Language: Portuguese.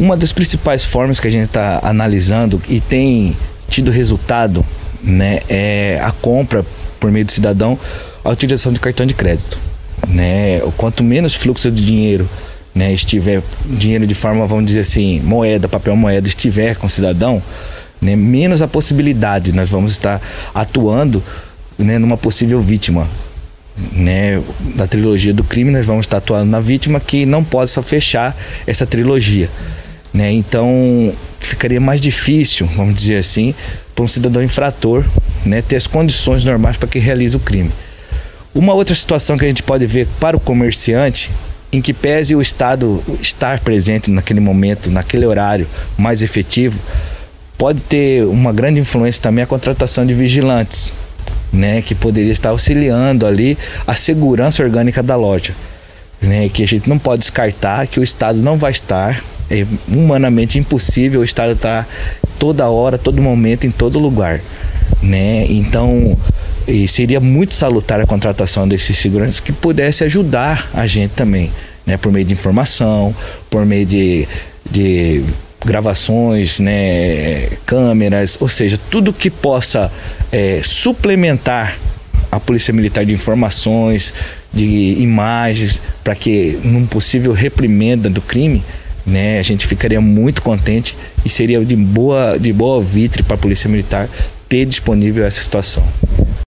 Uma das principais formas que a gente está analisando e tem tido resultado né, é a compra por meio do cidadão, a utilização de cartão de crédito. Né? Quanto menos fluxo de dinheiro né, estiver, dinheiro de forma, vamos dizer assim, moeda, papel moeda, estiver com o cidadão, né, menos a possibilidade nós vamos estar atuando né, numa possível vítima. Né, da trilogia do crime, nós vamos estar atuando na vítima que não possa fechar essa trilogia. Né? Então ficaria mais difícil, vamos dizer assim, para um cidadão infrator né, ter as condições normais para que realize o crime. Uma outra situação que a gente pode ver para o comerciante, em que pese o Estado estar presente naquele momento, naquele horário mais efetivo, pode ter uma grande influência também a contratação de vigilantes, né, que poderia estar auxiliando ali a segurança orgânica da loja. Né, que a gente não pode descartar que o Estado não vai estar, é humanamente impossível o Estado estar toda hora, todo momento, em todo lugar. Né? Então, seria muito salutar a contratação desses seguranças que pudesse ajudar a gente também, né? por meio de informação, por meio de, de gravações, né, câmeras, ou seja, tudo que possa é, suplementar a Polícia Militar de informações, de imagens, para que num possível reprimenda do crime, né, a gente ficaria muito contente e seria de boa, de boa vitre para a Polícia Militar ter disponível essa situação.